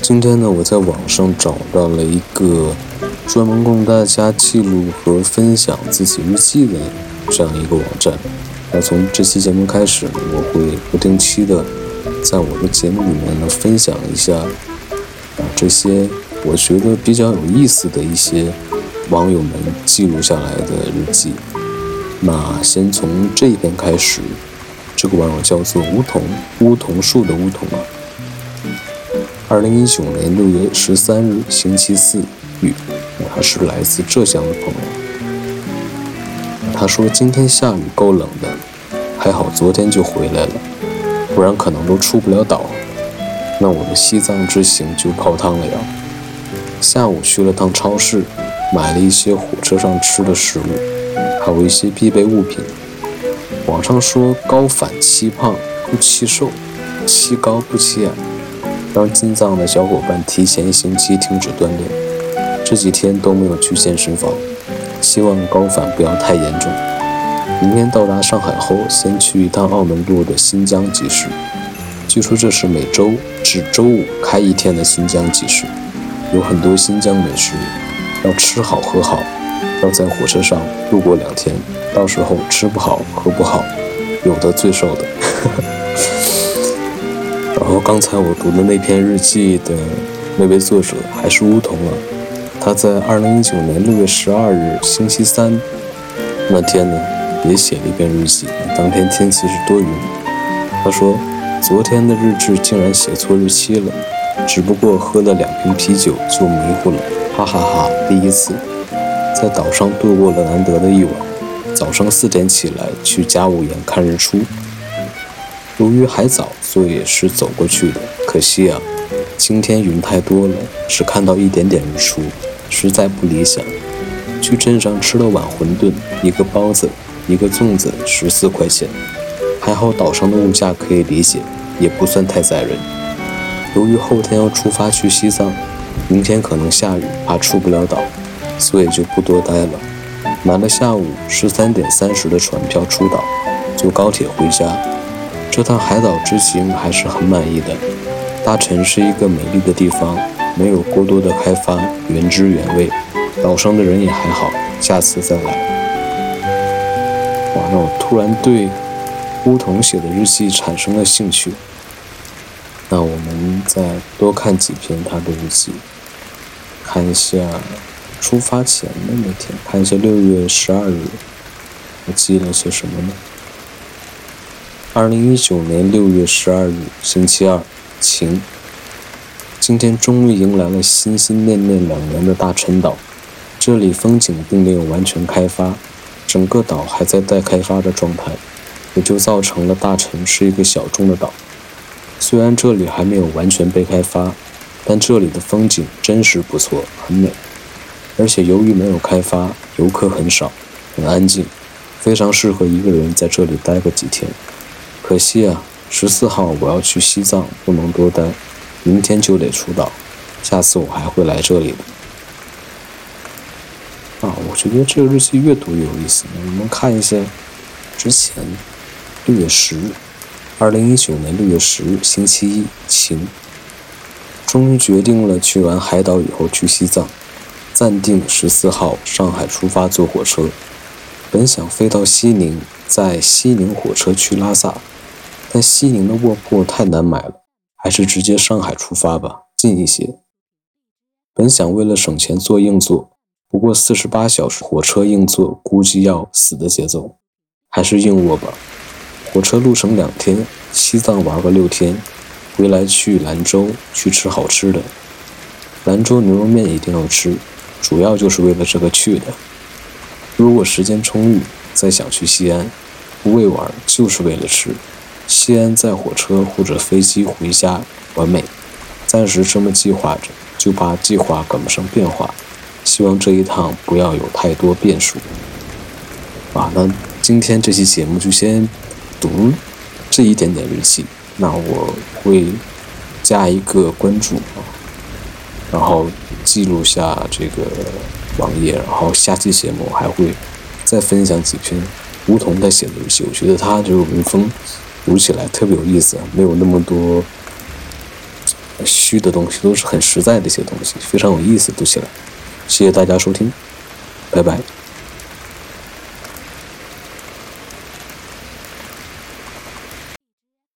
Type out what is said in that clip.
今天呢，我在网上找到了一个专门供大家记录和分享自己日记的这样一个网站。那从这期节目开始呢，我会不定期的在我的节目里面呢分享一下啊这些我觉得比较有意思的一些网友们记录下来的日记。那先从这一篇开始，这个网友叫做梧桐，梧桐树的梧桐啊。二零一九年六月十三日星期四，雨，他是来自浙江的朋友。他说今天下雨够冷的，还好昨天就回来了，不然可能都出不了岛。那我的西藏之行就泡汤了呀。下午去了趟超市，买了一些火车上吃的食物，还有一些必备物品。网上说高反欺胖不欺瘦，欺高不欺矮。让进藏的小伙伴提前一星期停止锻炼，这几天都没有去健身房，希望高反不要太严重。明天到达上海后，先去一趟澳门路的新疆集市，据说这是每周至周五开一天的新疆集市，有很多新疆美食，要吃好喝好，要在火车上度过两天，到时候吃不好喝不好，有的最瘦的。然后刚才我读的那篇日记的那位作者还是梧桐啊，他在二零一九年六月十二日星期三那天呢，也写了一篇日记。当天天气是多云，他说昨天的日志竟然写错日期了，只不过喝了两瓶啤酒就迷糊了，哈哈哈！第一次在岛上度过了难得的一晚，早上四点起来去甲午岩看日出。由于还早，所以是走过去的。可惜啊，今天云太多了，只看到一点点日出，实在不理想。去镇上吃了碗馄饨，一个包子，一个粽子，十四块钱。还好岛上的物价可以理解，也不算太宰人。由于后天要出发去西藏，明天可能下雨，怕出不了岛，所以就不多待了。买了下午十三点三十的船票出岛，坐高铁回家。这趟海岛之行还是很满意的。大城是一个美丽的地方，没有过多的开发，原汁原味。岛上的人也还好，下次再来。哇，那我突然对乌桐写的日记产生了兴趣。那我们再多看几篇他的日记，看一下出发前的那天，看一下六月十二日，我记了些什么呢？二零一九年六月十二日，星期二，晴。今天终于迎来了心心念念两年的大陈岛。这里风景并没有完全开发，整个岛还在待开发的状态，也就造成了大陈是一个小众的岛。虽然这里还没有完全被开发，但这里的风景真实不错，很美。而且由于没有开发，游客很少，很安静，非常适合一个人在这里待个几天。可惜啊，十四号我要去西藏，不能多待，明天就得出岛，下次我还会来这里的。啊，我觉得这个日记越读越有意思。我们看一下之前六月十日，二零一九年六月十日星期一，晴。终于决定了去完海岛以后去西藏，暂定十四号上海出发坐火车，本想飞到西宁，在西宁火车去拉萨。但西宁的卧铺太难买了，还是直接上海出发吧，近一些。本想为了省钱坐硬座，不过四十八小时火车硬座估计要死的节奏，还是硬卧吧。火车路程两天，西藏玩个六天，回来去兰州去吃好吃的。兰州牛肉面一定要吃，主要就是为了这个去的。如果时间充裕，再想去西安，不为玩，就是为了吃。西安在火车或者飞机回家，完美。暂时这么计划着，就怕计划赶不上变化。希望这一趟不要有太多变数。啊，那今天这期节目就先读这一点点日记。那我会加一个关注，然后记录下这个网页，然后下期节目还会再分享几篇梧桐他写的东西。我觉得他这个文风。读起来特别有意思，没有那么多虚的东西，都是很实在的一些东西，非常有意思，读起来。谢谢大家收听，拜拜。